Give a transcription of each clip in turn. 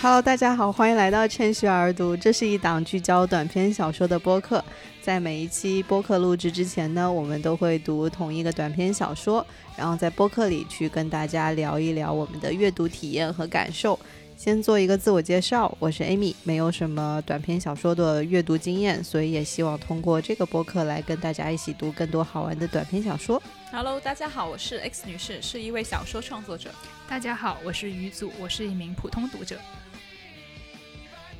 Hello，大家好，欢迎来到趁虚而读。这是一档聚焦短篇小说的播客。在每一期播客录制之前呢，我们都会读同一个短篇小说，然后在播客里去跟大家聊一聊我们的阅读体验和感受。先做一个自我介绍，我是 Amy，没有什么短篇小说的阅读经验，所以也希望通过这个播客来跟大家一起读更多好玩的短篇小说。Hello，大家好，我是 X 女士，是一位小说创作者。大家好，我是于祖，我是一名普通读者。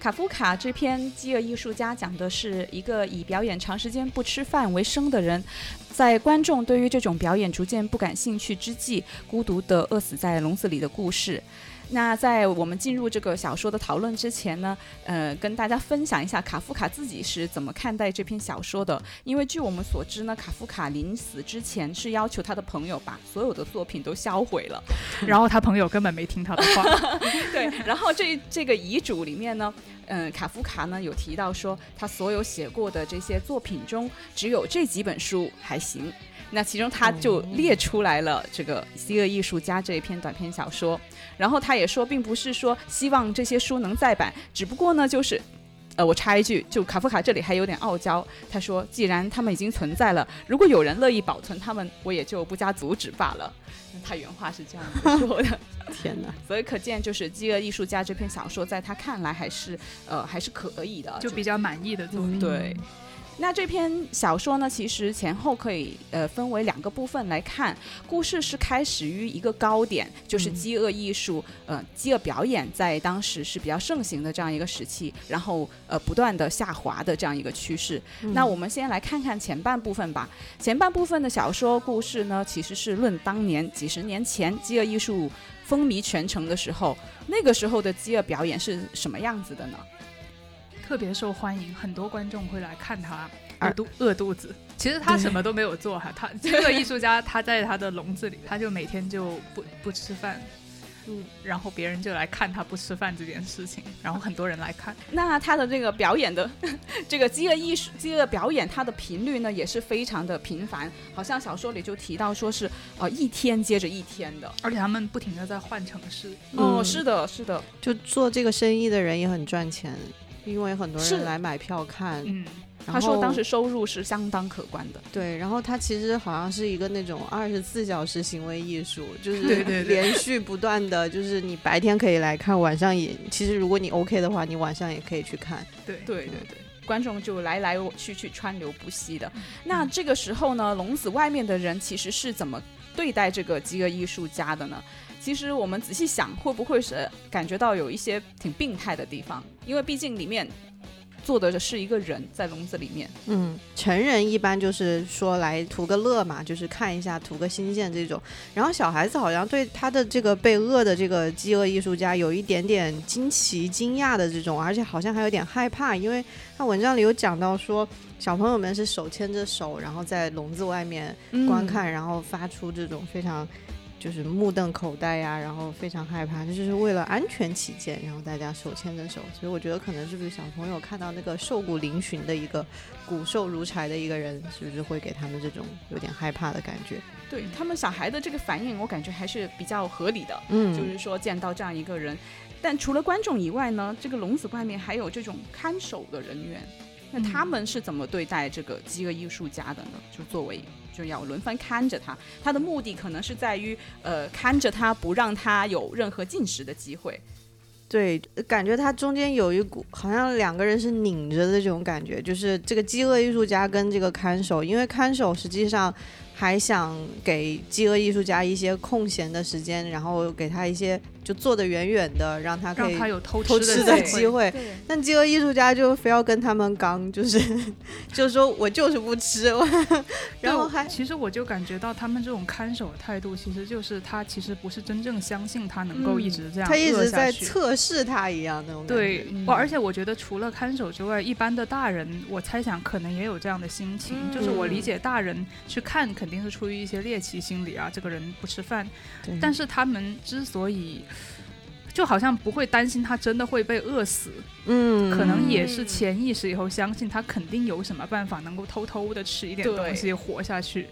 卡夫卡这篇《饥饿艺术家》讲的是一个以表演长时间不吃饭为生的人，在观众对于这种表演逐渐不感兴趣之际，孤独地饿死在笼子里的故事。那在我们进入这个小说的讨论之前呢，呃，跟大家分享一下卡夫卡自己是怎么看待这篇小说的。因为据我们所知呢，卡夫卡临死之前是要求他的朋友把所有的作品都销毁了，然后他朋友根本没听他的话。对，然后这这个遗嘱里面呢，嗯，卡夫卡呢有提到说，他所有写过的这些作品中，只有这几本书还行。那其中他就列出来了这个《饥饿艺术家》这一篇短篇小说，然后他也说，并不是说希望这些书能再版，只不过呢，就是，呃，我插一句，就卡夫卡这里还有点傲娇，他说，既然他们已经存在了，如果有人乐意保存他们，我也就不加阻止罢了。他原话是这样子说的。天哪！所以可见，就是《饥饿艺术家》这篇小说，在他看来还是，呃，还是可以的，就比较满意的作品。对。那这篇小说呢，其实前后可以呃分为两个部分来看。故事是开始于一个高点，就是饥饿艺术，呃，饥饿表演在当时是比较盛行的这样一个时期，然后呃不断的下滑的这样一个趋势。那我们先来看看前半部分吧。前半部分的小说故事呢，其实是论当年几十年前饥饿艺术风靡全城的时候，那个时候的饥饿表演是什么样子的呢？特别受欢迎，很多观众会来看他饿肚饿肚子。其实他什么都没有做哈，他 这个艺术家他在他的笼子里，他就每天就不不吃饭。嗯，然后别人就来看他不吃饭这件事情，然后很多人来看。那他的这个表演的 这个饥饿艺术、饥饿表演，它的频率呢也是非常的频繁。好像小说里就提到说是呃一天接着一天的，而且他们不停的在换城市。哦，是的，是的，就做这个生意的人也很赚钱。因为很多人来买票看，嗯，他说当时收入是相当可观的。对，然后他其实好像是一个那种二十四小时行为艺术，就 是连续不断的，就是你白天可以来看，晚上也其实如果你 OK 的话，你晚上也可以去看。对对对对，观众就来来去去，川流不息的。那这个时候呢，笼子外面的人其实是怎么对待这个饥饿艺术家的呢？其实我们仔细想，会不会是感觉到有一些挺病态的地方？因为毕竟里面坐的是一个人在笼子里面。嗯，成人一般就是说来图个乐嘛，就是看一下图个新鲜这种。然后小孩子好像对他的这个被饿的这个饥饿艺术家有一点点惊奇、惊讶的这种，而且好像还有点害怕，因为他文章里有讲到说，小朋友们是手牵着手，然后在笼子外面观看，然后发出这种非常。就是目瞪口呆呀，然后非常害怕，这就是为了安全起见，然后大家手牵着手。所以我觉得可能是不是小朋友看到那个瘦骨嶙峋的一个骨瘦如柴的一个人，是不是会给他们这种有点害怕的感觉？对他们小孩的这个反应，我感觉还是比较合理的。嗯，就是说见到这样一个人，但除了观众以外呢，这个笼子外面还有这种看守的人员，那他们是怎么对待这个饥饿艺术家的呢？就作为。就要轮番看着他，他的目的可能是在于，呃，看着他不让他有任何进食的机会。对，感觉他中间有一股好像两个人是拧着的这种感觉，就是这个饥饿艺术家跟这个看守，因为看守实际上。还想给饥饿艺术家一些空闲的时间，然后给他一些就坐得远远的，让他可以有偷吃的机会。但饥饿艺术家就非要跟他们刚，就是就是说我就是不吃。然后还其实我就感觉到他们这种看守的态度，其实就是他其实不是真正相信他能够一直这样，他一直在测试他一样那种。对，而且我觉得除了看守之外，一般的大人，我猜想可能也有这样的心情，就是我理解大人去看肯。肯定是出于一些猎奇心理啊，这个人不吃饭，但是他们之所以就好像不会担心他真的会被饿死，嗯，可能也是潜意识以后相信他肯定有什么办法能够偷偷的吃一点东西活下去。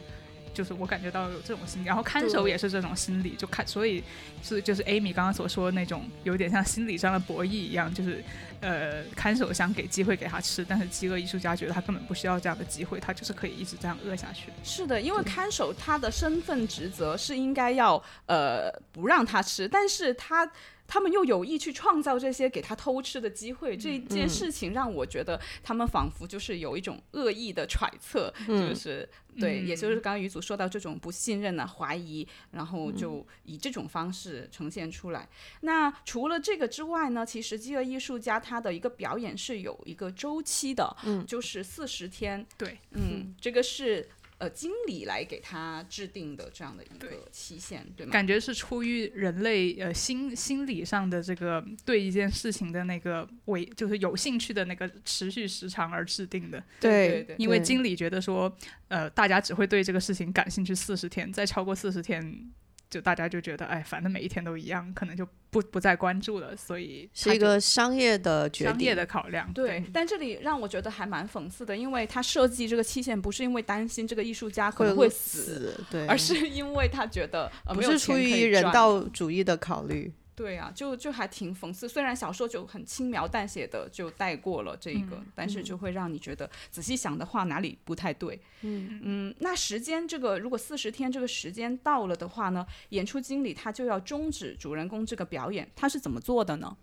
就是我感觉到有这种心理，然后看守也是这种心理，就看，所以是就是 Amy 刚刚所说的那种，有点像心理上的博弈一样，就是呃，看守想给机会给他吃，但是饥饿艺术家觉得他根本不需要这样的机会，他就是可以一直这样饿下去。是的，因为看守他的身份职责是应该要呃不让他吃，但是他。他们又有意去创造这些给他偷吃的机会，这件事情让我觉得他们仿佛就是有一种恶意的揣测，就是对，也就是刚刚于祖说到这种不信任啊、怀疑，然后就以这种方式呈现出来。那除了这个之外呢，其实饥饿艺术家他的一个表演是有一个周期的，就是四十天。对，嗯，这个是。呃，经理来给他制定的这样的一个期限，对吗？感觉是出于人类呃心心理上的这个对一件事情的那个为就是有兴趣的那个持续时长而制定的。对对。因为经理觉得说，呃，大家只会对这个事情感兴趣四十天，再超过四十天。就大家就觉得，哎，反正每一天都一样，可能就不不再关注了，所以是一个商业的决定、商业的考量。对，但这里让我觉得还蛮讽刺的，因为他设计这个期限不是因为担心这个艺术家可能会死，对，而是因为他觉得不是出于人道主义的考虑。对啊，就就还挺讽刺。虽然小说就很轻描淡写的就带过了这一个，但是就会让你觉得仔细想的话哪里不太对。嗯嗯，那时间这个如果四十天这个时间到了的话呢，演出经理他就要终止主人公这个表演，他是怎么做的呢？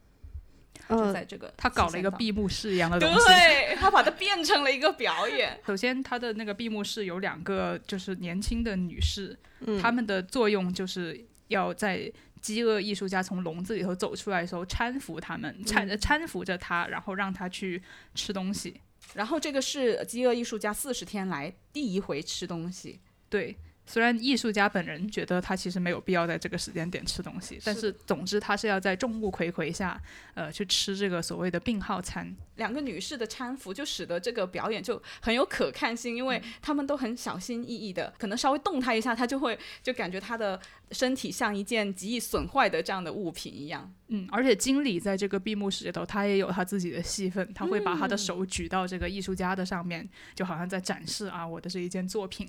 就在这个他搞了一个闭幕式一样的东西，对他把它变成了一个表演。首先，他的那个闭幕式有两个就是年轻的女士，他们的作用就是要在。饥饿艺术家从笼子里头走出来的时候，搀扶他们，搀搀扶着他，然后让他去吃东西。然后这个是饥饿艺术家四十天来第一回吃东西。对。虽然艺术家本人觉得他其实没有必要在这个时间点吃东西，但是总之他是要在众目睽睽下，呃，去吃这个所谓的病号餐。两个女士的搀扶就使得这个表演就很有可看性，因为他们都很小心翼翼的，可能稍微动他一下，他就会就感觉他的身体像一件极易损坏的这样的物品一样。嗯，而且经理在这个闭幕式里头，他也有他自己的戏份，他会把他的手举到这个艺术家的上面，就好像在展示啊，我的这一件作品，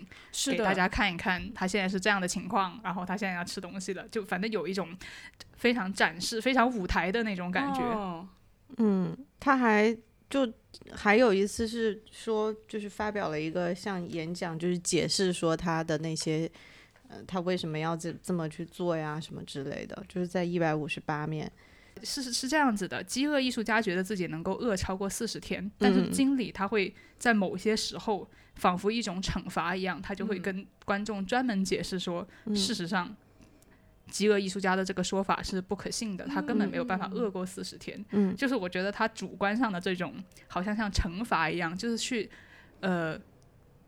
给大家看一看。他现在是这样的情况，然后他现在要吃东西了，就反正有一种非常展示、非常舞台的那种感觉。嗯，他还就还有一次是说，就是发表了一个像演讲，就是解释说他的那些，呃，他为什么要这这么去做呀，什么之类的，就是在一百五十八面。是是是这样子的，饥饿艺术家觉得自己能够饿超过四十天，但是经理他会在某些时候，仿佛一种惩罚一样，他就会跟观众专门解释说，事实上，饥饿艺术家的这个说法是不可信的，他根本没有办法饿过四十天。嗯，就是我觉得他主观上的这种，好像像惩罚一样，就是去，呃。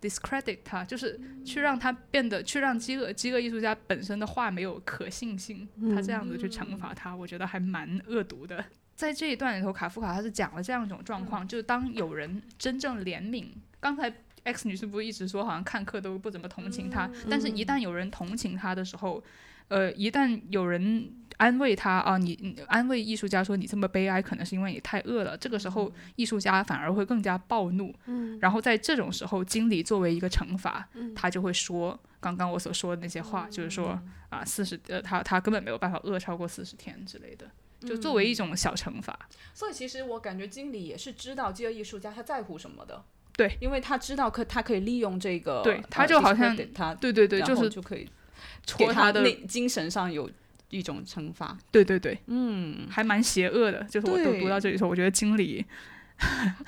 Discredit 他，就是去让他变得，去让饥饿饥饿艺术家本身的话没有可信性。他这样子去惩罚他，我觉得还蛮恶毒的。在这一段里头，卡夫卡他是讲了这样一种状况，就是当有人真正怜悯，刚才 X 女士不是一直说好像看客都不怎么同情他，但是一旦有人同情他的时候，呃，一旦有人。安慰他啊，你安慰艺术家说你这么悲哀，可能是因为你太饿了。这个时候，艺术家反而会更加暴怒。嗯，然后在这种时候，经理作为一个惩罚，他就会说刚刚我所说的那些话，就是说啊，四十呃，他他根本没有办法饿超过四十天之类的，就作为一种小惩罚。所以其实我感觉经理也是知道饥饿艺术家他在乎什么的。对，因为他知道可他可以利用这个，对，他就好像他对对对，就是就可以戳他的精神上有。一种惩罚，对对对，嗯，还蛮邪恶的。就是我都读到这里的时候，我觉得经理，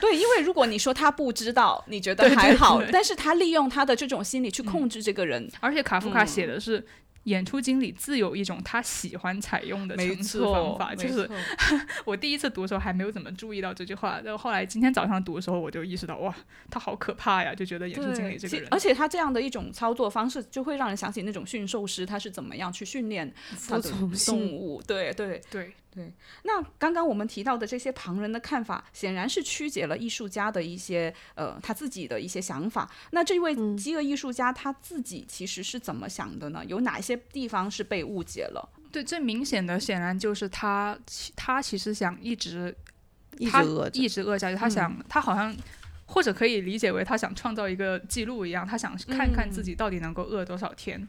对，因为如果你说他不知道，你觉得还好，但是他利用他的这种心理去控制这个人，而且卡夫卡写的是。演出经理自有一种他喜欢采用的层次方法，就是 我第一次读的时候还没有怎么注意到这句话，但后后来今天早上读的时候我就意识到，哇，他好可怕呀！就觉得演出经理这个人，而且他这样的一种操作方式，就会让人想起那种驯兽师他是怎么样去训练他的动物，对对对。对，那刚刚我们提到的这些旁人的看法，显然是曲解了艺术家的一些呃他自己的一些想法。那这位饥饿艺术家他自己其实是怎么想的呢？有哪些地方是被误解了？对，最明显的显然就是他他其实想一直一直饿一直饿下去。他想他好像或者可以理解为他想创造一个记录一样，他想看看自己到底能够饿多少天。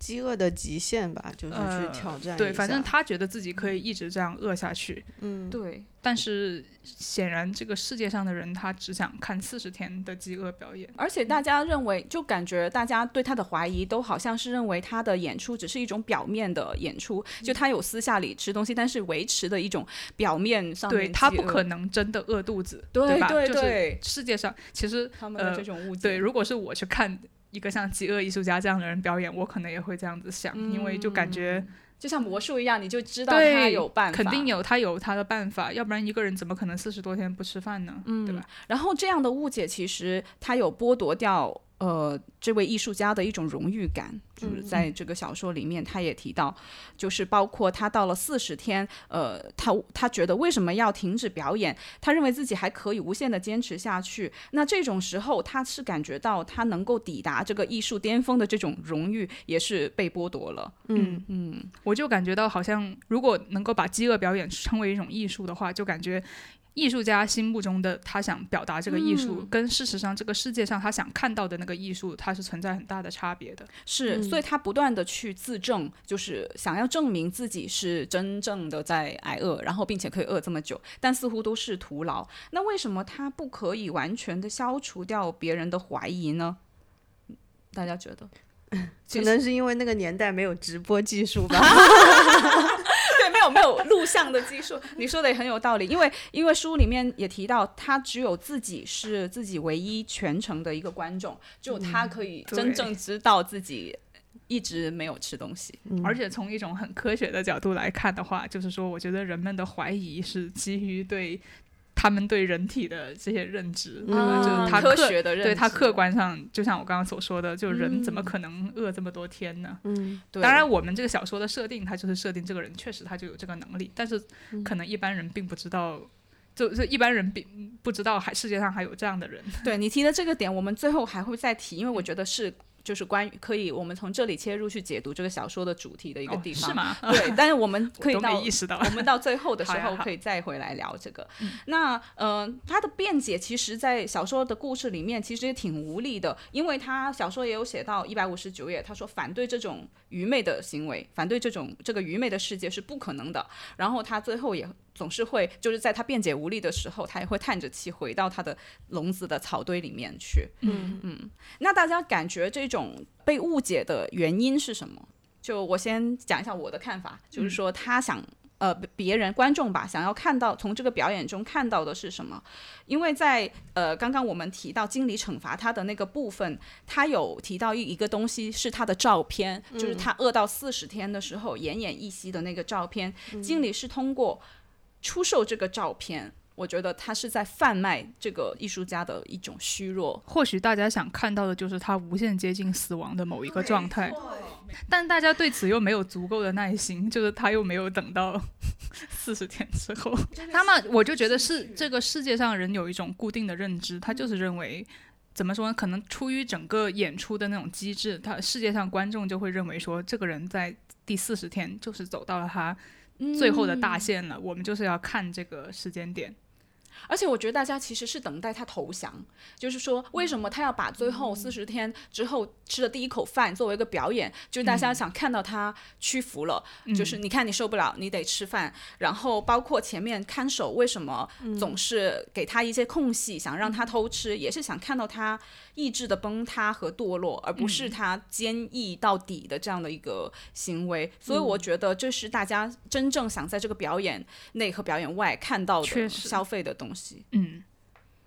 饥饿的极限吧，就是去挑战。对，反正他觉得自己可以一直这样饿下去。嗯，对。但是显然，这个世界上的人他只想看四十天的饥饿表演。而且大家认为，就感觉大家对他的怀疑都好像是认为他的演出只是一种表面的演出，就他有私下里吃东西，但是维持的一种表面上。对他不可能真的饿肚子，对吧？对对。世界上其实他们的这种误解。对，如果是我去看。一个像饥饿艺术家这样的人表演，我可能也会这样子想，因为就感觉就像魔术一样，你就知道他有办法，肯定有他有他的办法，要不然一个人怎么可能四十多天不吃饭呢？对吧？然后这样的误解其实他有剥夺掉。呃，这位艺术家的一种荣誉感，就是在这个小说里面，他也提到，就是包括他到了四十天，呃，他他觉得为什么要停止表演？他认为自己还可以无限的坚持下去。那这种时候，他是感觉到他能够抵达这个艺术巅峰的这种荣誉，也是被剥夺了。嗯嗯，我就感觉到好像，如果能够把饥饿表演称为一种艺术的话，就感觉。艺术家心目中的他想表达这个艺术，跟事实上这个世界上他想看到的那个艺术，它是存在很大的差别的。是，所以他不断的去自证，就是想要证明自己是真正的在挨饿，然后并且可以饿这么久，但似乎都是徒劳。那为什么他不可以完全的消除掉别人的怀疑呢？大家觉得？可能是因为那个年代没有直播技术吧。有没有录像的技术？你说的也很有道理，因为因为书里面也提到，他只有自己是自己唯一全程的一个观众，只有他可以真正知道自己一直没有吃东西。而且从一种很科学的角度来看的话，就是说，我觉得人们的怀疑是基于对。他们对人体的这些认知，就是他科学的认知，对他客观上，就像我刚刚所说的，就人怎么可能饿这么多天呢？嗯，对当然，我们这个小说的设定，它就是设定这个人确实他就有这个能力，但是可能一般人并不知道，就是一般人并不知道还世界上还有这样的人。对你提的这个点，我们最后还会再提，因为我觉得是。就是关于可以，我们从这里切入去解读这个小说的主题的一个地方，是吗？对，但是我们 可以到我们到最后的 时候可以再回来聊这个。那呃，他的辩解其实，在小说的故事里面其实也挺无力的，因为他小说也有写到一百五十九页，他说反对这种愚昧的行为，反对这种这个愚昧的世界是不可能的。然后他最后也。总是会，就是在他辩解无力的时候，他也会叹着气回到他的笼子的草堆里面去。嗯嗯，那大家感觉这种被误解的原因是什么？就我先讲一下我的看法，就是说他想，呃，别人观众吧，想要看到从这个表演中看到的是什么？因为在呃刚刚我们提到经理惩罚他的那个部分，他有提到一一个东西是他的照片，就是他饿到四十天的时候奄奄一息的那个照片。经理是通过。出售这个照片，我觉得他是在贩卖这个艺术家的一种虚弱。或许大家想看到的就是他无限接近死亡的某一个状态，但大家对此又没有足够的耐心，就是他又没有等到 四十天之后。他们我就觉得是这个世界上人有一种固定的认知，他就是认为怎么说呢？可能出于整个演出的那种机制，他世界上观众就会认为说，这个人在第四十天就是走到了他。最后的大限了，我们就是要看这个时间点。而且我觉得大家其实是等待他投降，就是说为什么他要把最后四十天之后吃的第一口饭作为一个表演，就是大家想看到他屈服了，就是你看你受不了，你得吃饭。然后包括前面看守为什么总是给他一些空隙，想让他偷吃，也是想看到他意志的崩塌和堕落，而不是他坚毅到底的这样的一个行为。所以我觉得这是大家真正想在这个表演内和表演外看到的消费的东西。东西，嗯，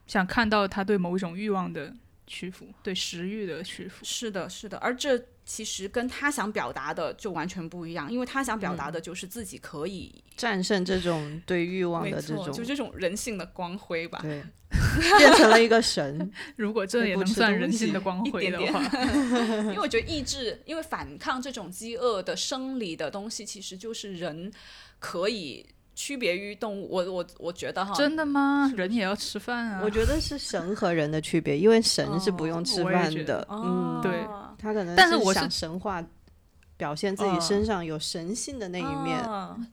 想看到他对某一种欲望的屈服，对食欲的屈服，是的，是的。而这其实跟他想表达的就完全不一样，因为他想表达的就是自己可以战胜这种对欲望的这种，就这种人性的光辉吧。对，变成了一个神。如果这也能算人性的光辉的话，因为我觉得意志，因为反抗这种饥饿的生理的东西，其实就是人可以。区别于动物，我我我觉得哈，真的吗？人也要吃饭啊。我觉得是神和人的区别，因为神是不用吃饭的。嗯，对，他可能但是我想神话表现自己身上有神性的那一面。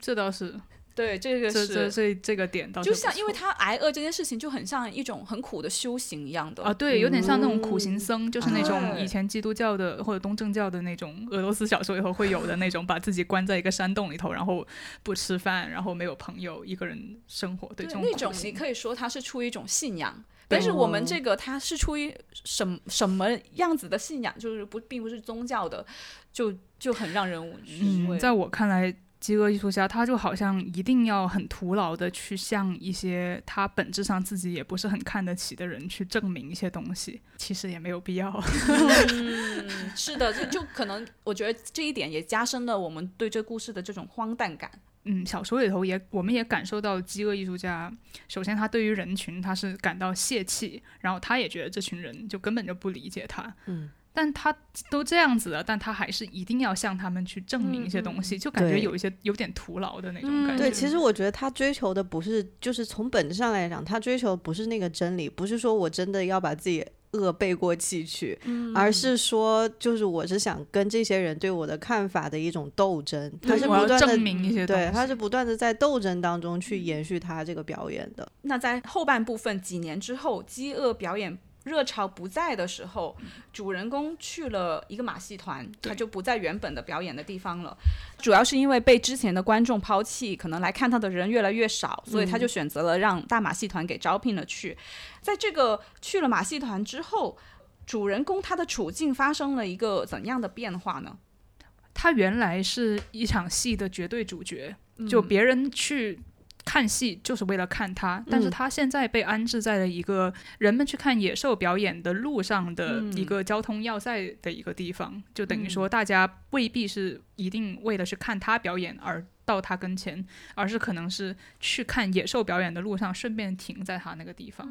这倒是。对，这个是这这这个点倒是就像因为他挨饿这件事情就很像一种很苦的修行一样的啊，对，有点像那种苦行嗯僧，就是那种以前基督教的或者东正教的那种俄罗斯小说以后会有的那种，把自己关在一个山洞里头，然后不吃饭，然后没有朋友，一个人生活，对这种那种，你可以说他是出于一种信仰。但是我们这个它是出于什么什么样子的信仰，就是不并不是宗教的，就就很让人嗯，味。在我看来，饥饿艺术家他就好像一定要很徒劳的去向一些他本质上自己也不是很看得起的人去证明一些东西，其实也没有必要。嗯，是的，就就可能我觉得这一点也加深了我们对这故事的这种荒诞感。嗯，小说里头也我们也感受到饥饿艺术家，首先他对于人群他是感到泄气，然后他也觉得这群人就根本就不理解他。嗯。但他都这样子了，但他还是一定要向他们去证明一些东西，就感觉有一些有点徒劳的那种嗯感觉。对，其实我觉得他追求的不是，就是从本质上来讲，他追求不是那个真理，不是说我真的要把自己恶背过气去，而是说，就是我是想跟这些人对我的看法的一种斗争，他是不断的证明一些。对，他是不断的在斗争当中去延续他这个表演的。那在后半部分几年之后，饥饿表演热潮不在的时候，主人公去了一个马戏团，他就不在原本的表演的地方了。主要是因为被之前的观众抛弃，可能来看他的人越来越少，所以他就选择了让大马戏团给招聘了去。在这个去了马戏团之后，主人公他的处境发生了一个怎样的变化呢？他原来是一场戏的绝对主角，嗯就别人去看戏就是为了看他，但是嗯他现在被安置在了一个人们去看野兽表演的路上的嗯。一个交通要塞的一个地方，就等于说嗯。大家未必是一定为了去看他表演而到他跟前，而是可能是去看野兽表演的路上顺便停在他那个地方。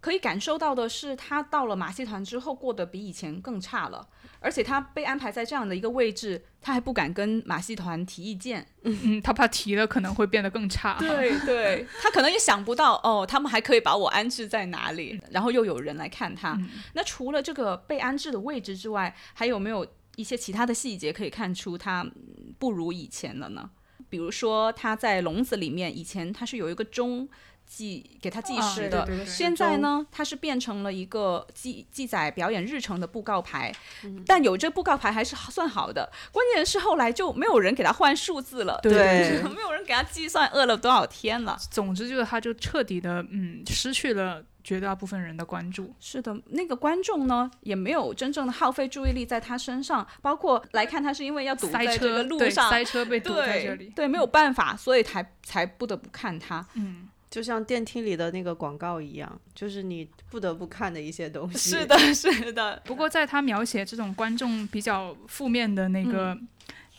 可以感受到的是，他到了马戏团之后过得比以前更差了，而且他被安排在这样的一个位置，他还不敢跟马戏团提意见。嗯，他怕提了可能会变得更差。对对，他可能也想不到哦，他们还可以把我安置在哪里，然后又有人来看他。嗯那除了这个被安置的位置之外，还有没有一些其他的细节可以看出他嗯不如以前了呢？比如说他在笼子里面，以前他是有一个钟记给他计啊时的，对对对现在呢，它是变成了一个记记载表演日程的布告牌，但有这布告牌还是算好的。关键是后来就没有人给他换数字了，对对 没有人给他计算饿了多少天了。总之就是他就彻底的嗯失去了绝大部分人的关注。是的，那个观众呢也没有真正的耗费注意力在他身上，包括来看他是因为要堵塞在这个车对路上，塞车被堵在这里。对，没有办法，所以才才不得不看他。嗯，就像电梯里的那个广告一样，就是你不得不看的一些东西。是，的，是的，不过在他描写这种观众比较负面的那个。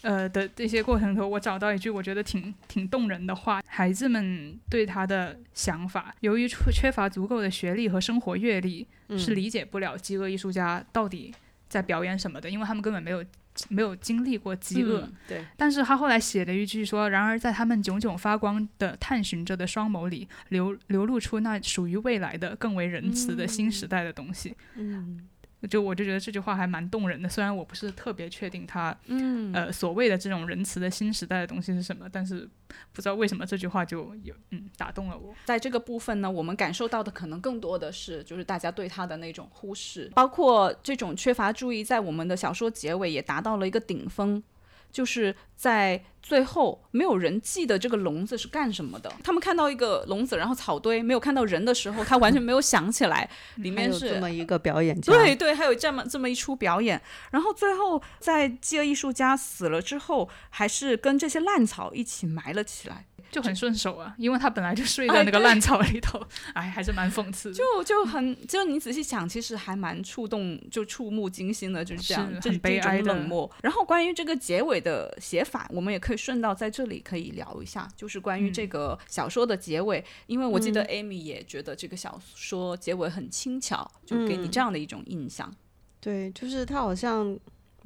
嗯呃的这些过程中，我找到一句我觉得挺挺动人的话：孩子们对他的想法，由于缺缺乏足够的学历和生活阅历，嗯是理解不了饥饿艺术家到底在表演什么的，因为他们根本没有没有经历过饥饿。嗯对，但是他后来写了一句说：“然而在他们炯炯发光的探寻着的双眸里，流流露出那属于未来的更为仁慈的新时代的东西。嗯，就我就觉得这句话还蛮动人的，虽然我不是特别确定他嗯呃所谓的这种仁慈的新时代的东西是什么，但是不知道为什么这句话就有嗯打动了我。在这个部分呢，我们感受到的可能更多的是，就是大家对他的那种忽视，包括这种缺乏注意，在我们的小说结尾也达到了一个顶峰。就是在最后，没有人记得这个笼子是干什么的。他们看到一个笼子，然后草堆，没有看到人的时候，他完全没有想起来 里面是这么一个表演家。对对，还有这么这么一出表演，然后最后在饥饿艺术家死了之后，还是跟这些烂草一起埋了起来，就很顺手啊，因为他本来就睡在那个烂草里头，哎，还是蛮讽刺的。就就很就你仔细想，其实还蛮触动，就触目惊心的，就是这样，是这很悲哀冷漠。然后关于这个结尾的写法，我们也可以顺道在这里可以聊一下，就是关于嗯这个小说的结尾，因为我记得 Amy 也觉得这个小说结尾很轻巧，就给你嗯这样的一种印象。对，就是他好像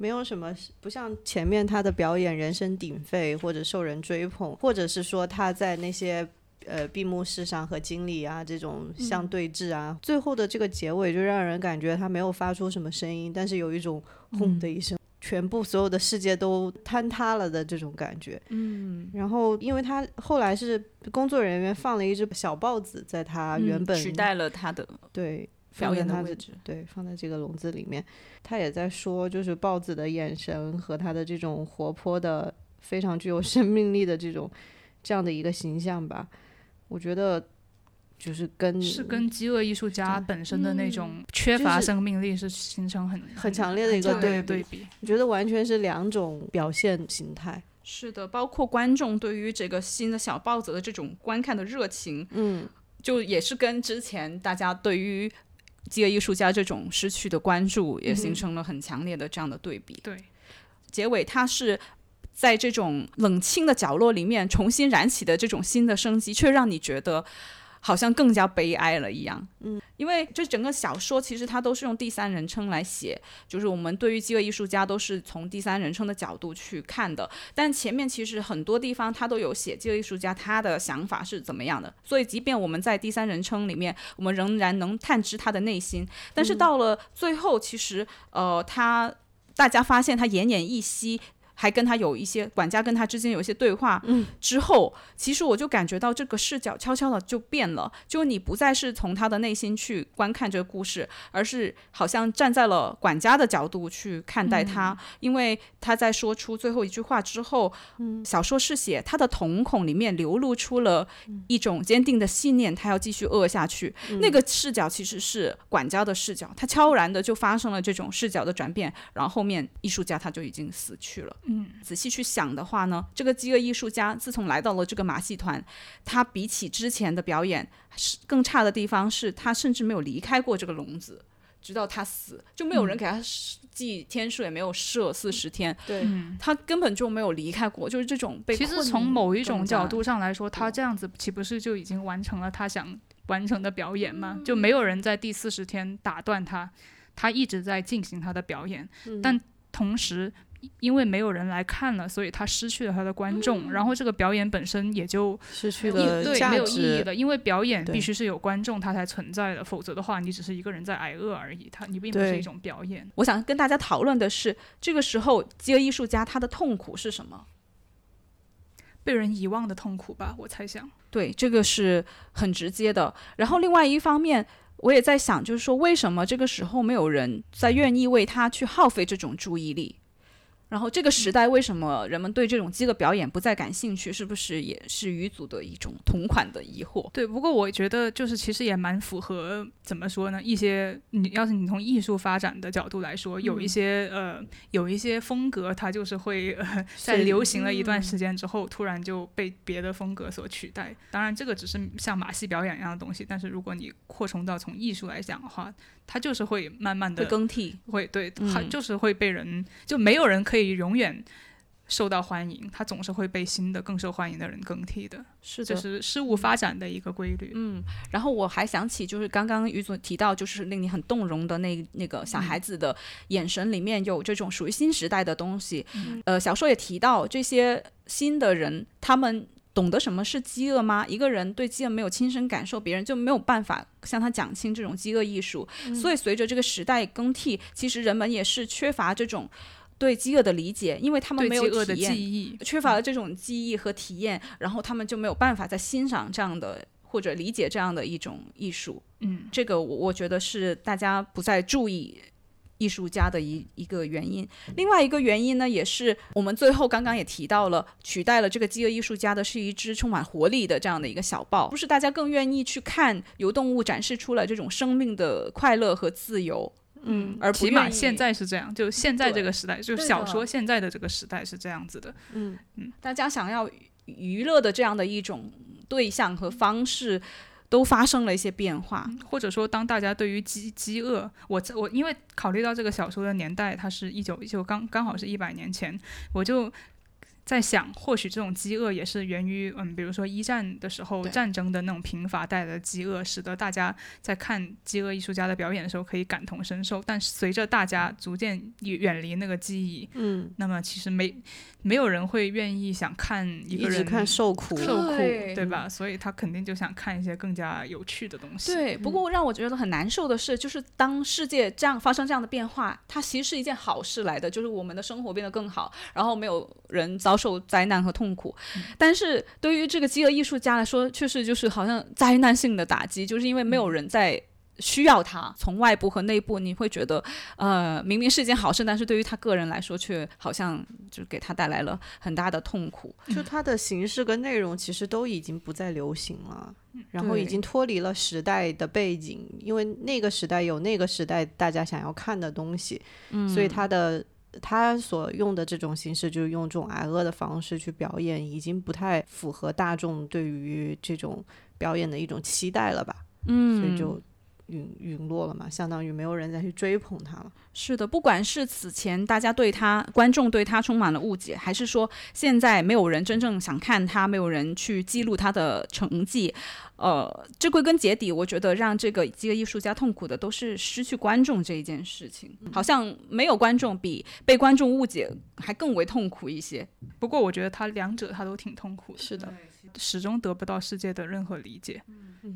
没有什么，不像前面他的表演人声鼎沸，或者受人追捧，或者是说他在那些呃闭幕式上和经理啊这种相对峙啊，最后的这个结尾就让人感觉他没有发出什么声音，但是有一种轰的一声。全部所有的世界都坍塌了的这种感觉。嗯，然后因为他后来是工作人员放了一只小豹子在他原本取代了他的对表演他的位置。对，放在这个笼子里面。他也在说，就是豹子的眼神和他的这种活泼的、非常具有生命力的这种这样的一个形象吧。我觉得就是跟是跟饥饿艺术家本身的那嗯种缺乏生命力是形成很很强烈的一个对对比。我觉得完全是两种表现形态。是的，包括观众对于这个新的小豹子的这种观看的热情，嗯，就也是跟之前大家对于饥饿艺术家这种失去的关注，也形成了很强烈的这样的对比。对，结尾他是在这种冷清的角落里面重新燃起的这种新的生机，却让你觉得好像更加悲哀了一样。嗯，因为这整个小说其实它都是用第三人称来写，就是我们对于饥饿艺术家都是从第三人称的角度去看的。但前面其实很多地方他都有写饥饿艺术家他的想法是怎么样的，所以即便我们在第三人称里面，我们仍然能探知他的内心。但是到了最后，其实呃，他大家发现他奄奄一息。还跟他有一些管家跟他之间有一些对话，嗯，之后其实我就感觉到这个视角悄悄的就变了，就你不再是从他的内心去观看这个故事，而是好像站在了管家的角度去看待他，因为他在说出最后一句话之后，嗯，小说是写他的瞳孔里面流露出了一种坚定的信念，他要继续饿下去。那个视角其实是管家的视角，他悄然的就发生了这种视角的转变，然后后面艺术家他就已经死去了。嗯，仔细去想的话呢，这个饥饿艺术家自从来到了这个马戏团，他比起之前的表演是更差的地方是他甚至没有离开过这个笼子。直到他死，就没有人给他记天数，也没有设四十天，对，嗯，他根本就没有离开过，就是这种被其实从某一种角度上来说，他这样子岂不是就已经完成了他想完成的表演吗？就没有人在第四十天打断他，他一直在进行他的表演，但同时。因为没有人来看了，所以他失去了他的观众，然后这个表演本身也就失去了价对没有意义值。了。因为表演必须是有观众它才存在的，否则的话你只是一个人在挨饿而已，他你并不是一种表演。我想跟大家讨论的是，这个时候饥饿艺术家他的痛苦是什么？被人遗忘的痛苦吧，我猜想。对，这个是很直接的。然后另外一方面，我也在想，就是说为什么这个时候没有人在愿意为他去耗费这种注意力？然后这个时代为什么人们对这种饥饿表演不再感兴趣？是不是也是鱼族的一种同款的疑惑？对，不过我觉得就是其实也蛮符合怎么说呢？一些你要是你从艺术发展的角度来说，有一些、呃有一些风格，它就是会呃 在流行了一段时间之后，突然就被别的风格所取代。当然，这个只是像马戏表演一样的东西，但是如果你扩充到从艺术来讲的话，它就是会慢慢的会更替。会对，它嗯就是会被人就没有人可以永远。受到欢迎，它总是会被新的更受欢迎的人更替的，是这是事物发展的一个规律。嗯，然后我还想起，就是刚刚于总提到，就是令你很动容的那那个小孩子的眼神里面有这种属于新时代的东西。呃，小说也提到这些新的人，他们懂得什么是饥饿吗？一个人对饥饿没有亲身感受，别人就没有办法向他讲清这种饥饿艺术。所以随着这个时代更替，其实人们也是缺乏这种对饥饿的理解，因为他们没有饥饿的体验。记忆，缺乏了这种记忆和体验，然后他们就没有办法再欣赏这样的或者理解这样的一种艺术。嗯，这个我我觉得是大家不再注意艺术家的一一个原因。另外一个原因呢，也是我们最后刚刚也提到了，取代了这个饥饿艺术家的是一只充满活力的这样的一个小豹。不是大家更愿意去看由动物展示出来这种生命的快乐和自由，嗯而起码现在是这样，就现在这个时代，就小说现在的这个时代是这样子的。嗯嗯，大家想要娱乐的这样的一种对象和方式，都发生了一些变化。或者说，当大家对于饥饥饿，我我因为考虑到这个小说的年代，它是一九一九刚刚好是一百年前，我就在想，或许这种饥饿也是源于，嗯，比如说一战的时候战争的那种贫乏带来的饥饿，使得大家在看饥饿艺术家的表演的时候可以感同身受。但是随着大家逐渐远离那个记忆，嗯，那么其实没没有人会愿意想看一个人看受苦受苦，对吧？所以他肯定就想看一些更加有趣的东西。对，不过让我觉得很难受的是，就是当世界这样发生这样的变化，它其实是一件好事来的，就是我们的生活变得更好，然后没有人遭。遭受灾难和痛苦，但是对于这个饥饿艺术家来说，确实就是好像灾难性的打击，就是因为没有人在需要他。从外部和内部，你会觉得，呃，明明是一件好事，但是对于他个人来说，却好像就给他带来了很大的痛苦。就他的形式跟内容其实都已经不再流行了，然后已经脱离了时代的背景，因为那个时代有那个时代大家想要看的东西，所以他的。他所用的这种形式，就是用这种挨饿的方式去表演，已经不太符合大众对于这种表演的一种期待了吧？嗯，所以就陨陨落了嘛，相当于没有人再去追捧他了。是的，不管是此前大家对他、观众对他充满了误解，还是说现在没有人真正想看他，没有人去记录他的成绩。呃，这归根结底，我觉得让这个这个艺术家痛苦的都是失去观众这一件事情。好像没有观众比被观众误解还更为痛苦一些。不过我觉得他两者他都挺痛苦的。是的，始终得不到世界的任何理解，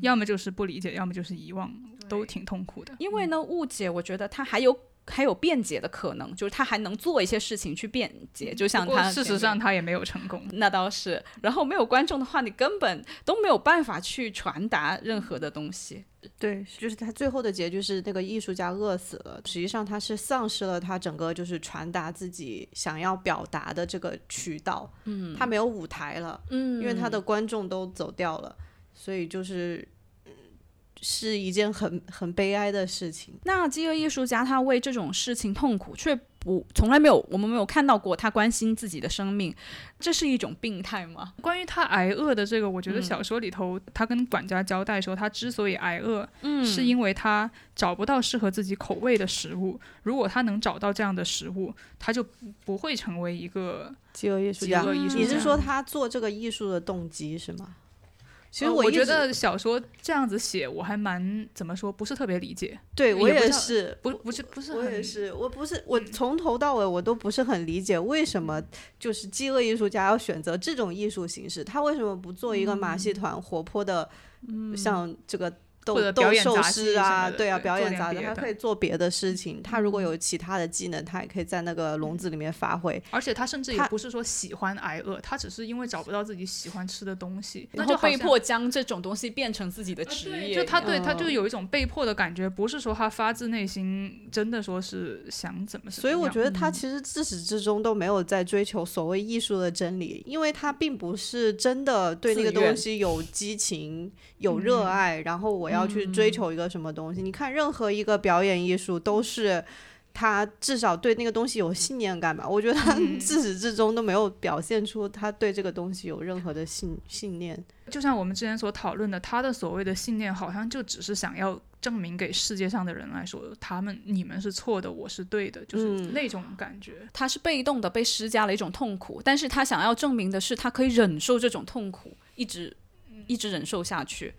要么就是不理解，要么就是遗忘，都挺痛苦的。因为呢，误解，我觉得它还有。还有辩解的可能，就是他还能做一些事情去辩解，就像他。事实上，他也没有成功。那倒是。然后没有观众的话，你根本都没有办法去传达任何的东西。对，就是他最后的结局是那个艺术家饿死了。实际上，他是丧失了他整个就是传达自己想要表达的这个渠道。嗯。他没有舞台了。嗯。因为他的观众都走掉了，所以就是。是一件很很悲哀的事情。那饥饿艺术家他为这种事情痛苦，却不从来没有我们没有看到过他关心自己的生命，这是一种病态吗？关于他挨饿的这个，我觉得小说里头他跟管家交代说，他之所以挨饿，嗯，是因为他找不到适合自己口味的食物。如果他能找到这样的食物，他就不会成为一个饥饿艺术家。你是说他做这个艺术的动机是吗？其实我觉得小说这样子写，我还蛮怎么说，不是特别理解。对我也是，不不是不是，我也是，我不是，我从头到尾我都不是很理解，为什么就是饥饿艺术家要选择这种艺术形式？他为什么不做一个马戏团活泼的，像这个？或者演寿司啊，对啊，表演杂志，他可以做别的事情。他如果有其他的技能，他也可以在那个笼子里面发挥。而且他甚至也不是说喜欢挨饿，他只是因为找不到自己喜欢吃的东西，那就被迫将这种东西变成自己的职业。就他对他就有一种被迫的感觉，不是说他发自内心真的说是想怎么。所以我觉得他其实自始至终都没有在追求所谓艺术的真理，因为他并不是真的对那个东西有激情、有热爱，然后我要。要去追求一个什么东西？你看，任何一个表演艺术都是他至少对那个东西有信念感吧？我觉得他自始至终都没有表现出他对这个东西有任何的信信念。就像我们之前所讨论的，他的所谓的信念，好像就只是想要证明给世界上的人来说，他们你们是错的，我是对的，就是那种感觉。他是被动的被施加了一种痛苦，但是他想要证明的是，他可以忍受这种痛苦，一直。一直忍受下去。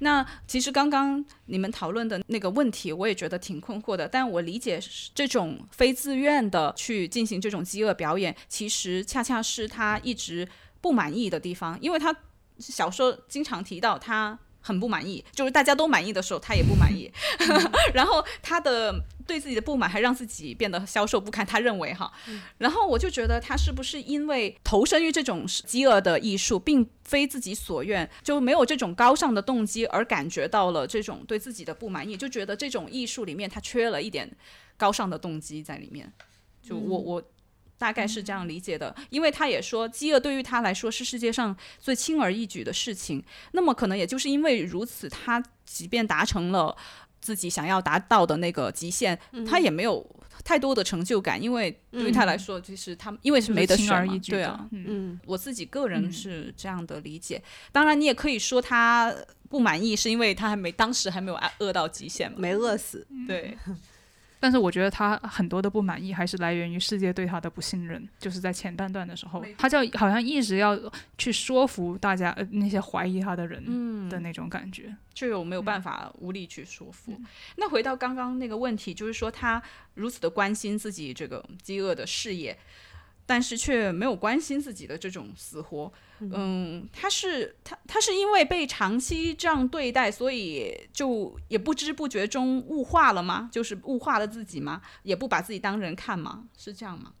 那其实刚刚你们讨论的那个问题，我也觉得挺困惑的。但我理解这种非自愿的去进行这种饥饿表演，其实恰恰是他一直不满意的地方，因为他小说经常提到他。很不满意，就是大家都满意的时候，他也不满意。然后他的对自己的不满，还让自己变得消瘦不堪。他认为哈，然后我就觉得他是不是因为投身于这种饥饿的艺术，并非自己所愿，就没有这种高尚的动机，而感觉到了这种对自己的不满意，就觉得这种艺术里面他缺了一点高尚的动机在里面。就我我。大概是这样理解的，因为他也说，饥饿对于他来说是世界上最轻而易举的事情。那么可能也就是因为如此，他即便达成了自己想要达到的那个极限，他也没有太多的成就感，因为对于他来说，就是他因为是没得选嘛，对啊，嗯，我自己个人是这样的理解。当然，你也可以说他不满意，是因为他还没当时还没有饿到极限嘛，没饿死，对。但是我觉得他很多的不满意还是来源于世界对他的不信任，就是在前半段的时候，他就好像一直要去说服大家，呃，那些怀疑他的人的那种感觉，就有没有办法无力去说服。那回到刚刚那个问题，就是说他如此的关心自己这个饥饿的事业。但是却没有关心自己的这种死活，嗯，他是他他是因为被长期这样对待，所以就也不知不觉中物化了吗？就是物化了自己吗？也不把自己当人看吗？是这样吗？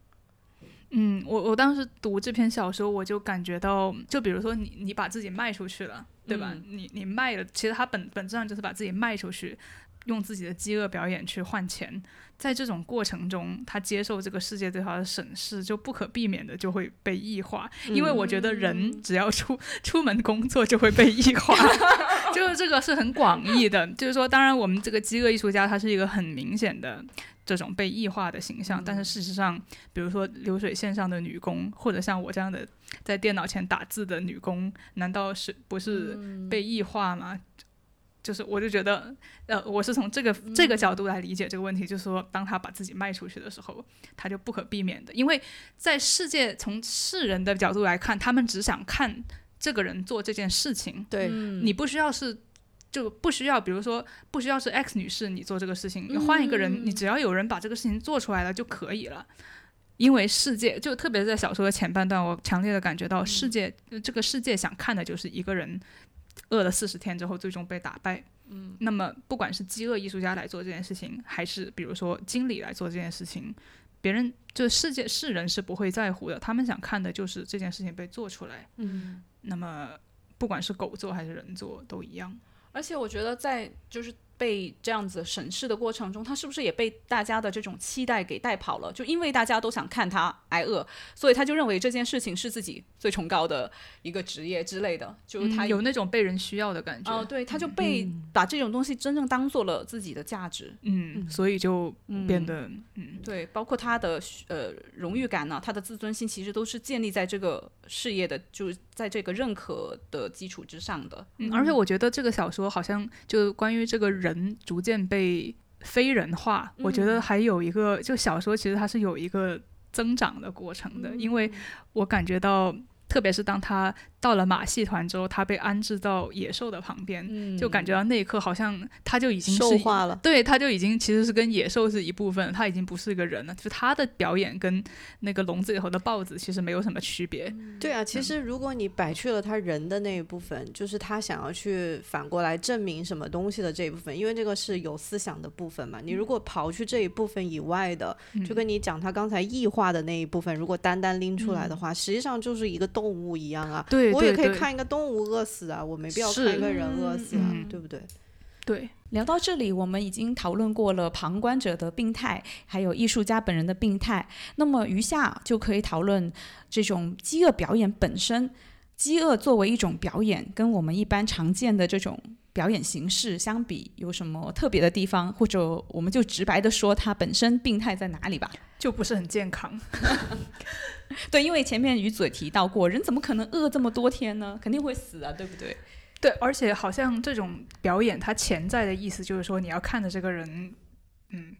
嗯，我我当时读这篇小说，我就感觉到，就比如说你你把自己卖出去了，对吧？你你卖了，其实他本本质上就是把自己卖出去。用自己的饥饿表演去换钱，在这种过程中，他接受这个世界对他的审视，就不可避免的就会被异化。因为我觉得人只要出出门工作就会被异化，就是这个是很广义的。就是说，当然我们这个饥饿艺术家他是一个很明显的这种被异化的形象，但是事实上，比如说流水线上的女工，或者像我这样的在电脑前打字的女工，难道是不是被异化吗？就是，我就觉得，呃，我是从这个这个角度来理解这个问题，就是说，当他把自己卖出去的时候，他就不可避免的，因为在世界从世人的角度来看，他们只想看这个人做这件事情。对，你不需要是，就不需要，比如说，不需要是 X 女士你做这个事情，你换一个人，你只要有人把这个事情做出来了就可以了。因为世界，就特别是在小说的前半段，我强烈的感觉到世界，这个世界想看的就是一个人。饿了四十天之后，最终被打败。嗯，那么不管是饥饿艺术家来做这件事情，还是比如说经理来做这件事情，别人就世界世人是不会在乎的。他们想看的就是这件事情被做出来。嗯，那么不管是狗做还是人做都一样。而且我觉得在就是。被这样子审视的过程中，他是不是也被大家的这种期待给带跑了？就因为大家都想看他挨饿，所以他就认为这件事情是自己最崇高的一个职业之类的。就是他有那种被人需要的感觉。哦，对，他就被把这种东西真正当做了自己的价值。嗯，所以就变得嗯，对，包括他的呃荣誉感呢，他的自尊心其实都是建立在这个事业的，就是在这个认可的基础之上的。嗯，而且我觉得这个小说好像就关于这个人。人逐渐被非人化，我觉得还有一个，就小说其实它是有一个增长的过程的，因为我感觉到。特别是当他到了马戏团之后，他被安置到野兽的旁边，就感觉到那一刻好像他就已经兽化了。对，他就已经其实是跟野兽是一部分，他已经不是一个人了。就他的表演跟那个笼子里头的豹子其实没有什么区别。对啊，其实如果你摆去了他人的那一部分，就是他想要去反过来证明什么东西的这一部分，因为这个是有思想的部分嘛。你如果刨去这一部分以外的，就跟你讲他刚才异化的那一部分，如果单单拎出来的话，实际上就是一个。动物一样啊，对，我也可以看一个动物饿死啊，我没必要看一个人饿死啊，对不对？对，聊到这里，我们已经讨论过了旁观者的病态，还有艺术家本人的病态，那么余下就可以讨论这种饥饿表演本身。饥饿作为一种表演，跟我们一般常见的这种表演形式相比，有什么特别的地方？或者我们就直白的说，它本身病态在哪里吧？就不是很健康。对，因为前面于嘴提到过，人怎么可能饿这么多天呢？肯定会死啊，对不对？对，而且好像这种表演，它潜在的意思就是说，你要看着这个人，嗯。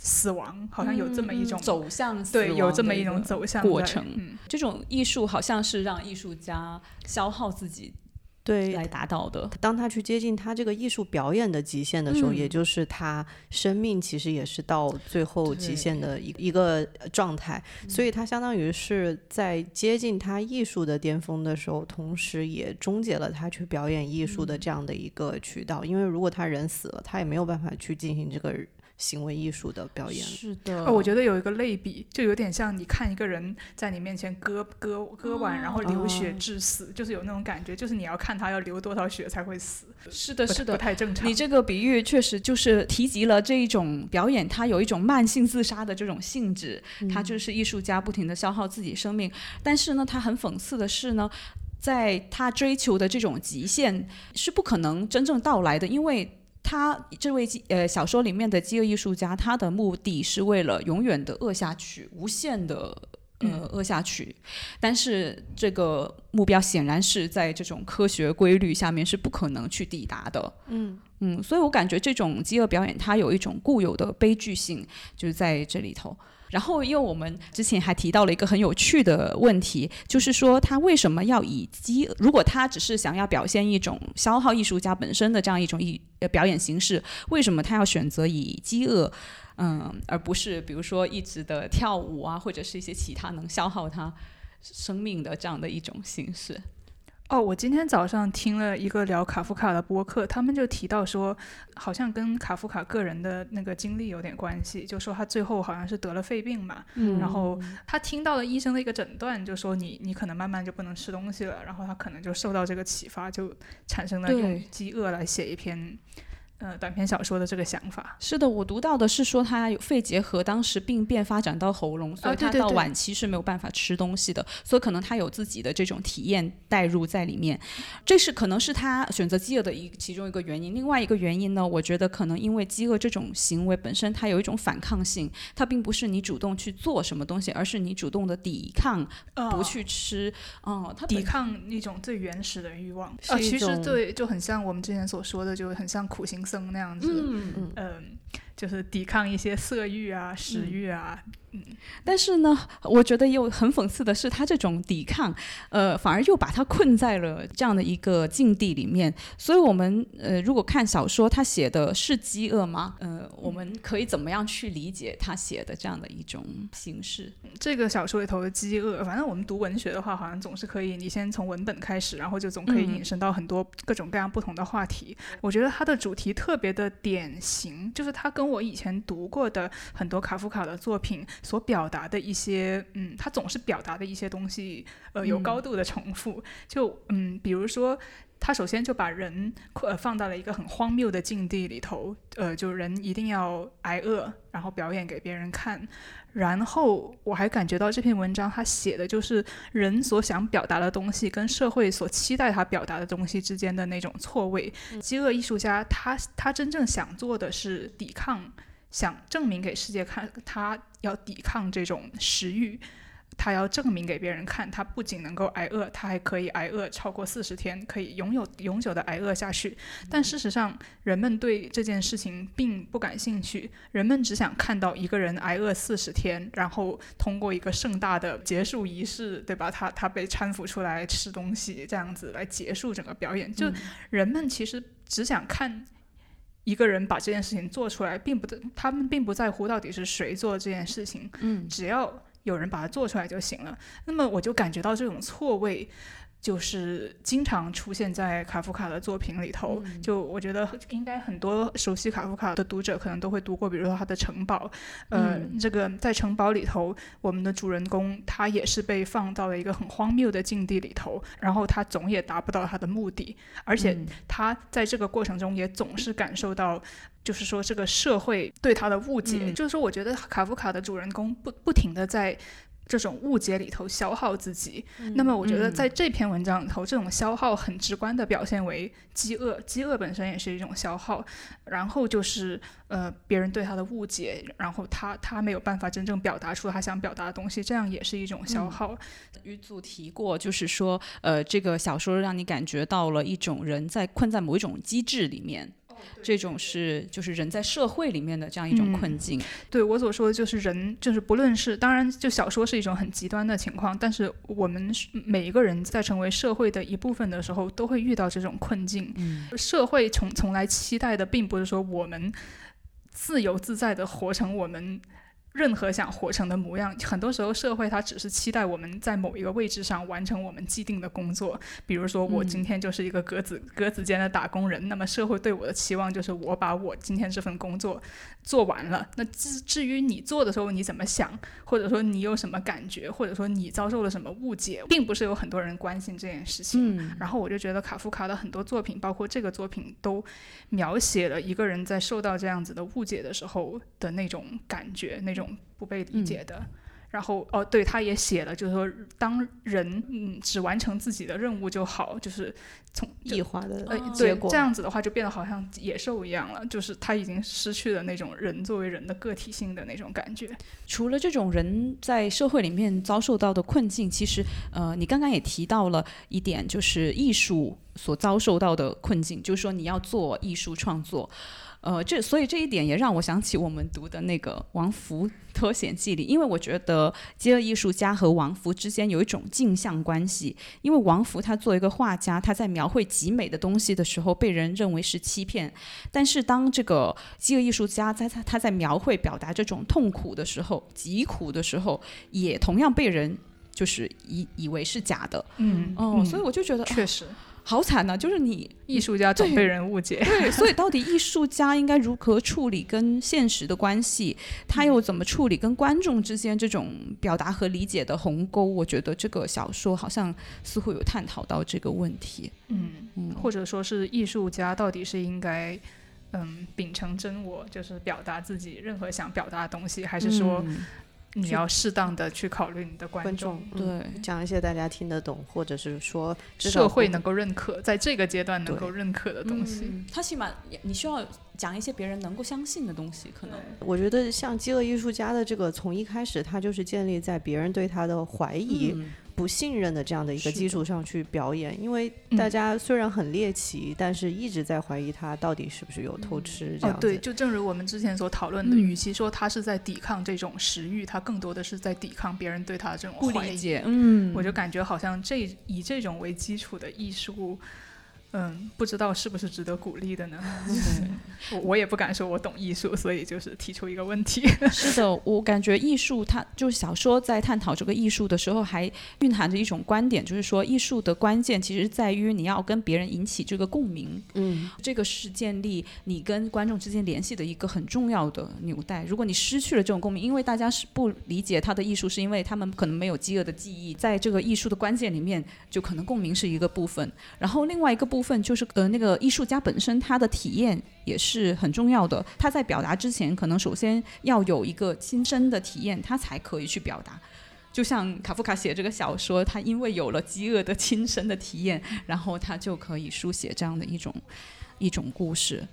死亡好像有这么一种走向，对，有这么一种走向过程。嗯这种艺术好像是让艺术家消耗自己，对，来达到的。当他去接近他这个艺术表演的极限的时候，也就是他生命其实也是到最后极限的一一个状态。所以，他相当于是在接近他艺术的巅峰的时候，同时也终结了他去表演艺术的这样的一个渠道。因为如果他人死了，他也没有办法去进行这个。行为艺术的表演是的，哦，我觉得有一个类比，就有点像你看一个人在你面前割割割腕，然后流血致死，就是有那种感觉，就是你要看他要流多少血才会死。是的，是的，不太正常。你这个比喻确实就是提及了这一种表演，它有一种慢性自杀的这种性质，它就是艺术家不停的消耗自己生命。但是呢，他很讽刺的是呢，在他追求的这种极限是不可能真正到来的，因为。他这位呃小说里面的饥饿艺术家，他的目的是为了永远的饿下去，无限的呃饿下去，但是这个目标显然是在这种科学规律下面是不可能去抵达的。嗯嗯，所以我感觉这种饥饿表演它有一种固有的悲剧性，就是在这里头。然后，因为我们之前还提到了一个很有趣的问题，就是说他为什么要以饥饿？如果他只是想要表现一种消耗艺术家本身的这样一种艺呃表演形式，为什么他要选择以饥饿，嗯，而不是比如说一直的跳舞啊，或者是一些其他能消耗他生命的这样的一种形式？哦，我今天早上听了一个聊卡夫卡的播客，他们就提到说，好像跟卡夫卡个人的那个经历有点关系，就说他最后好像是得了肺病嘛，然后他听到了医生的一个诊断，就说你你可能慢慢就不能吃东西了，然后他可能就受到这个启发，就产生了用饥饿来写一篇。呃，短篇小说的这个想法是的，我读到的是说他有肺结核，当时病变发展到喉咙，所以他到晚期是没有办法吃东西的，所以可能他有自己的这种体验带入在里面，这是可能是他选择饥饿的一其中一个原因。另外一个原因呢，我觉得可能因为饥饿这种行为本身它有一种反抗性，它并不是你主动去做什么东西，而是你主动的抵抗不去吃，哦，它抵抗那种最原始的欲望啊，其实对，就很像我们之前所说的，就很像苦行。僧那样子，嗯嗯。就是抵抗一些色欲啊、食欲啊，嗯，但是呢，我觉得又很讽刺的是，他这种抵抗，呃，反而又把他困在了这样的一个境地里面。所以，我们呃，如果看小说，他写的是饥饿吗？呃，我们可以怎么样去理解他写的这样的一种形式？这个小说里头的饥饿，反正我们读文学的话，好像总是可以，你先从文本开始，然后就总可以引申到很多各种各样不同的话题。我觉得它的主题特别的典型，就是它跟我以前读过的很多卡夫卡的作品所表达的一些，嗯，他总是表达的一些东西，呃，有高度的重复。就，嗯，比如说，他首先就把人呃放到了一个很荒谬的境地里头，呃，就人一定要挨饿，然后表演给别人看。然后我还感觉到这篇文章他写的就是人所想表达的东西跟社会所期待他表达的东西之间的那种错位。饥饿艺术家他他真正想做的是抵抗。想证明给世界看，他要抵抗这种食欲，他要证明给别人看，他不仅能够挨饿，他还可以挨饿超过四十天，可以永有永久的挨饿下去。但事实上，人们对这件事情并不感兴趣，人们只想看到一个人挨饿四十天，然后通过一个盛大的结束仪式，对吧？他他被搀扶出来吃东西，这样子来结束整个表演。就人们其实只想看。一个人把这件事情做出来，并不，他们并不在乎到底是谁做这件事情，嗯，只要有人把它做出来就行了。那么我就感觉到这种错位。就是经常出现在卡夫卡的作品里头，就我觉得应该很多熟悉卡夫卡的读者可能都会读过，比如说他的《城堡》，呃，这个在城堡里头，我们的主人公他也是被放到了一个很荒谬的境地里头，然后他总也达不到他的目的，而且他在这个过程中也总是感受到，就是说这个社会对他的误解，就是说我觉得卡夫卡的主人公不不停的在。这种误解里头消耗自己，那么我觉得在这篇文章里头，这种消耗很直观的表现为饥饿，饥饿本身也是一种消耗。然后就是呃别人对他的误解，然后他他没有办法真正表达出他想表达的东西，这样也是一种消耗。于祖提过，就是说呃这个小说让你感觉到了一种人在困在某一种机制里面。这种是就是人在社会里面的这样一种困境。对我所说的就是人，就是不论是当然，就小说是一种很极端的情况，但是我们每一个人在成为社会的一部分的时候，都会遇到这种困境。社会从从来期待的，并不是说我们自由自在的活成我们。任何想活成的模样，很多时候社会它只是期待我们在某一个位置上完成我们既定的工作。比如说，我今天就是一个格子格子间的打工人，那么社会对我的期望就是我把我今天这份工作做完了。那至至于你做的时候你怎么想，或者说你有什么感觉，或者说你遭受了什么误解，并不是有很多人关心这件事情。然后我就觉得卡夫卡的很多作品，包括这个作品，都描写了一个人在受到这样子的误解的时候的那种感觉，那种。不被理解的，然后哦，对，他也写了，就是说，当人嗯只完成自己的任务就好，就是从异化的呃，对，这样子的话就变得好像野兽一样了，就是他已经失去了那种人作为人的个体性的那种感觉。除了这种人在社会里面遭受到的困境，其实呃，你刚刚也提到了一点，就是艺术所遭受到的困境，就是说你要做艺术创作。呃，这所以这一点也让我想起我们读的那个《王福脱险记》里，因为我觉得饥饿艺术家和王福之间有一种镜像关系。因为王福他作为一个画家，他在描绘极美的东西的时候，被人认为是欺骗；但是当这个饥饿艺术家在他他在描绘表达这种痛苦的时候、疾苦的时候，也同样被人就是以以为是假的。嗯，哦，所以我就觉得确实。好惨呐！就是你艺术家总被人误解，对，所以到底艺术家应该如何处理跟现实的关系？他又怎么处理跟观众之间这种表达和理解的鸿沟？我觉得这个小说好像似乎有探讨到这个问题。嗯嗯，或者说是艺术家到底是应该嗯秉承真我，就是表达自己任何想表达的东西，还是说？你要适当的去考虑你的观众，对，讲一些大家听得懂，或者是说社会能够认可，在这个阶段能够认可的东西。他起码你需要讲一些别人能够相信的东西。可能我觉得像饥饿艺术家的这个，从一开始他就是建立在别人对他的怀疑。不信任的这样的一个基础上去表演，因为大家虽然很猎奇，但是一直在怀疑他到底是不是有偷吃这样子。对，就正如我们之前所讨论的，与其说他是在抵抗这种食欲，他更多的是在抵抗别人对他的这种不理解。嗯，我就感觉好像这以这种为基础的艺术。嗯，不知道是不是值得鼓励的呢？我我也不敢说我懂艺术，所以就是提出一个问题。是的，我感觉艺术，它就是小说在探讨这个艺术的时候，还蕴含着一种观点，就是说艺术的关键其实在于你要跟别人引起这个共鸣。嗯，这个是建立你跟观众之间联系的一个很重要的纽带。如果你失去了这种共鸣，因为大家是不理解他的艺术，是因为他们可能没有饥饿的记忆，在这个艺术的关键里面，就可能共鸣是一个部分，然后另外一个部。部分就是呃，那个艺术家本身他的体验也是很重要的。他在表达之前，可能首先要有一个亲身的体验，他才可以去表达。就像卡夫卡写这个小说，他因为有了饥饿的亲身的体验，然后他就可以书写这样的一种一种故事。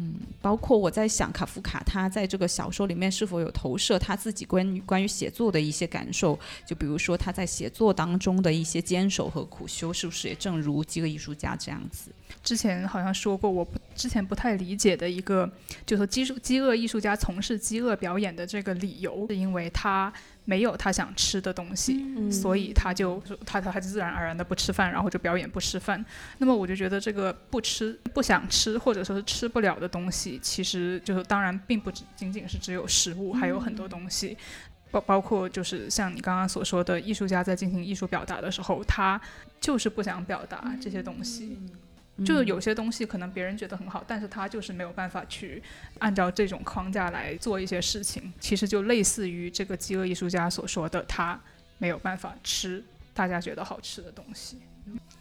嗯，包括我在想，卡夫卡他在这个小说里面是否有投射他自己关于关于写作的一些感受？就比如说他在写作当中的一些坚守和苦修，是不是也正如饥饿艺术家这样子？之前好像说过，我不之前不太理解的一个，就是饥饥饿艺术家从事饥饿表演的这个理由，是因为他。没有他想吃的东西，所以他就他他就自然而然的不吃饭，然后就表演不吃饭。那么我就觉得这个不吃、不想吃或者说是吃不了的东西，其实就是当然并不只仅仅是只有食物，还有很多东西，包包括就是像你刚刚所说的，艺术家在进行艺术表达的时候，他就是不想表达这些东西。就有些东西可能别人觉得很好，但是他就是没有办法去按照这种框架来做一些事情。其实就类似于这个饥饿艺术家所说的，他没有办法吃大家觉得好吃的东西。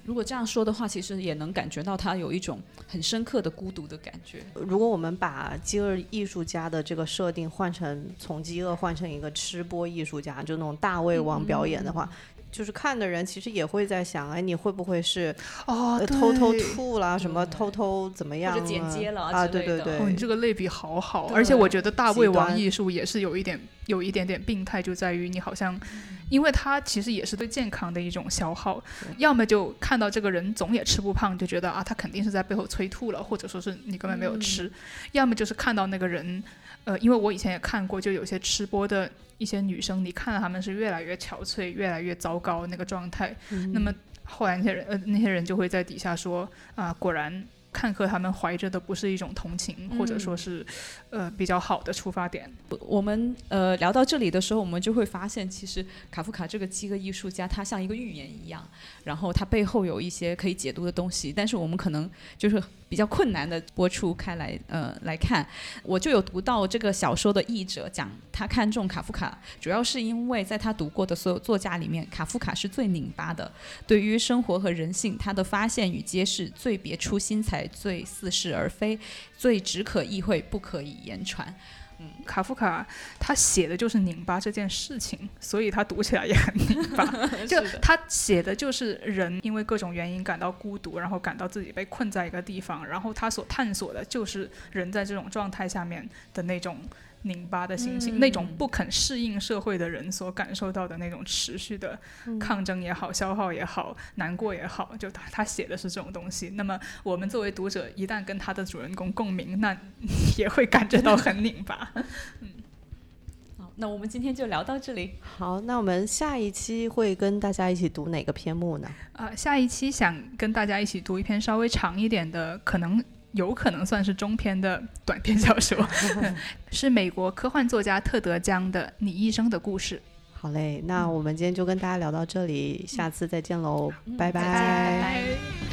如果这样说的话，其实也能感觉到他有一种很深刻的孤独的感觉。如果我们把饥饿艺术家的这个设定换成从饥饿换成一个吃播艺术家，就那种大胃王表演的话。就是看的人其实也会在想，哎，你会不会是哦偷偷吐了什么，偷偷怎么样，或者剪接了啊？对对对，你这个类比好好，而且我觉得大胃王艺术也是有一点有一点点病态，就在于你好像，因为他其实也是对健康的一种消耗，要么就看到这个人总也吃不胖，就觉得啊他肯定是在背后催吐了，或者说是你根本没有吃，要么就是看到那个人，呃，因为我以前也看过，就有些吃播的。一些女生，你看到她们是越来越憔悴、越来越糟糕那个状态，那么后来那些人呃那些人就会在底下说啊，果然看客他们怀着的不是一种同情，或者说是呃比较好的出发点。我们呃聊到这里的时候，我们就会发现，其实卡夫卡这个七个艺术家，他像一个预言一样，然后他背后有一些可以解读的东西，但是我们可能就是。比较困难的播出开来，呃，来看，我就有读到这个小说的译者讲，他看中卡夫卡，主要是因为在他读过的所有作家里面，卡夫卡是最拧巴的，对于生活和人性，他的发现与揭示最别出心裁，最似是而非，最只可意会不可以言传。卡夫卡他写的就是拧巴这件事情，所以他读起来也很拧巴。就他写的就是人因为各种原因感到孤独，然后感到自己被困在一个地方，然后他所探索的就是人在这种状态下面的那种。拧巴的心情，那种不肯适应社会的人所感受到的那种持续的抗争也好、消耗也好、难过也好，就他他写的是这种东西。那么我们作为读者，一旦跟他的主人公共鸣，那也会感觉到很拧巴。嗯，好，那我们今天就聊到这里。好，那我们下一期会跟大家一起读哪个篇目呢？啊，下一期想跟大家一起读一篇稍微长一点的，可能。有可能算是中篇的短篇小说，是美国科幻作家特德·江的《你一生的故事》。好嘞，那我们今天就跟大家聊到这里，下次再见喽，拜拜。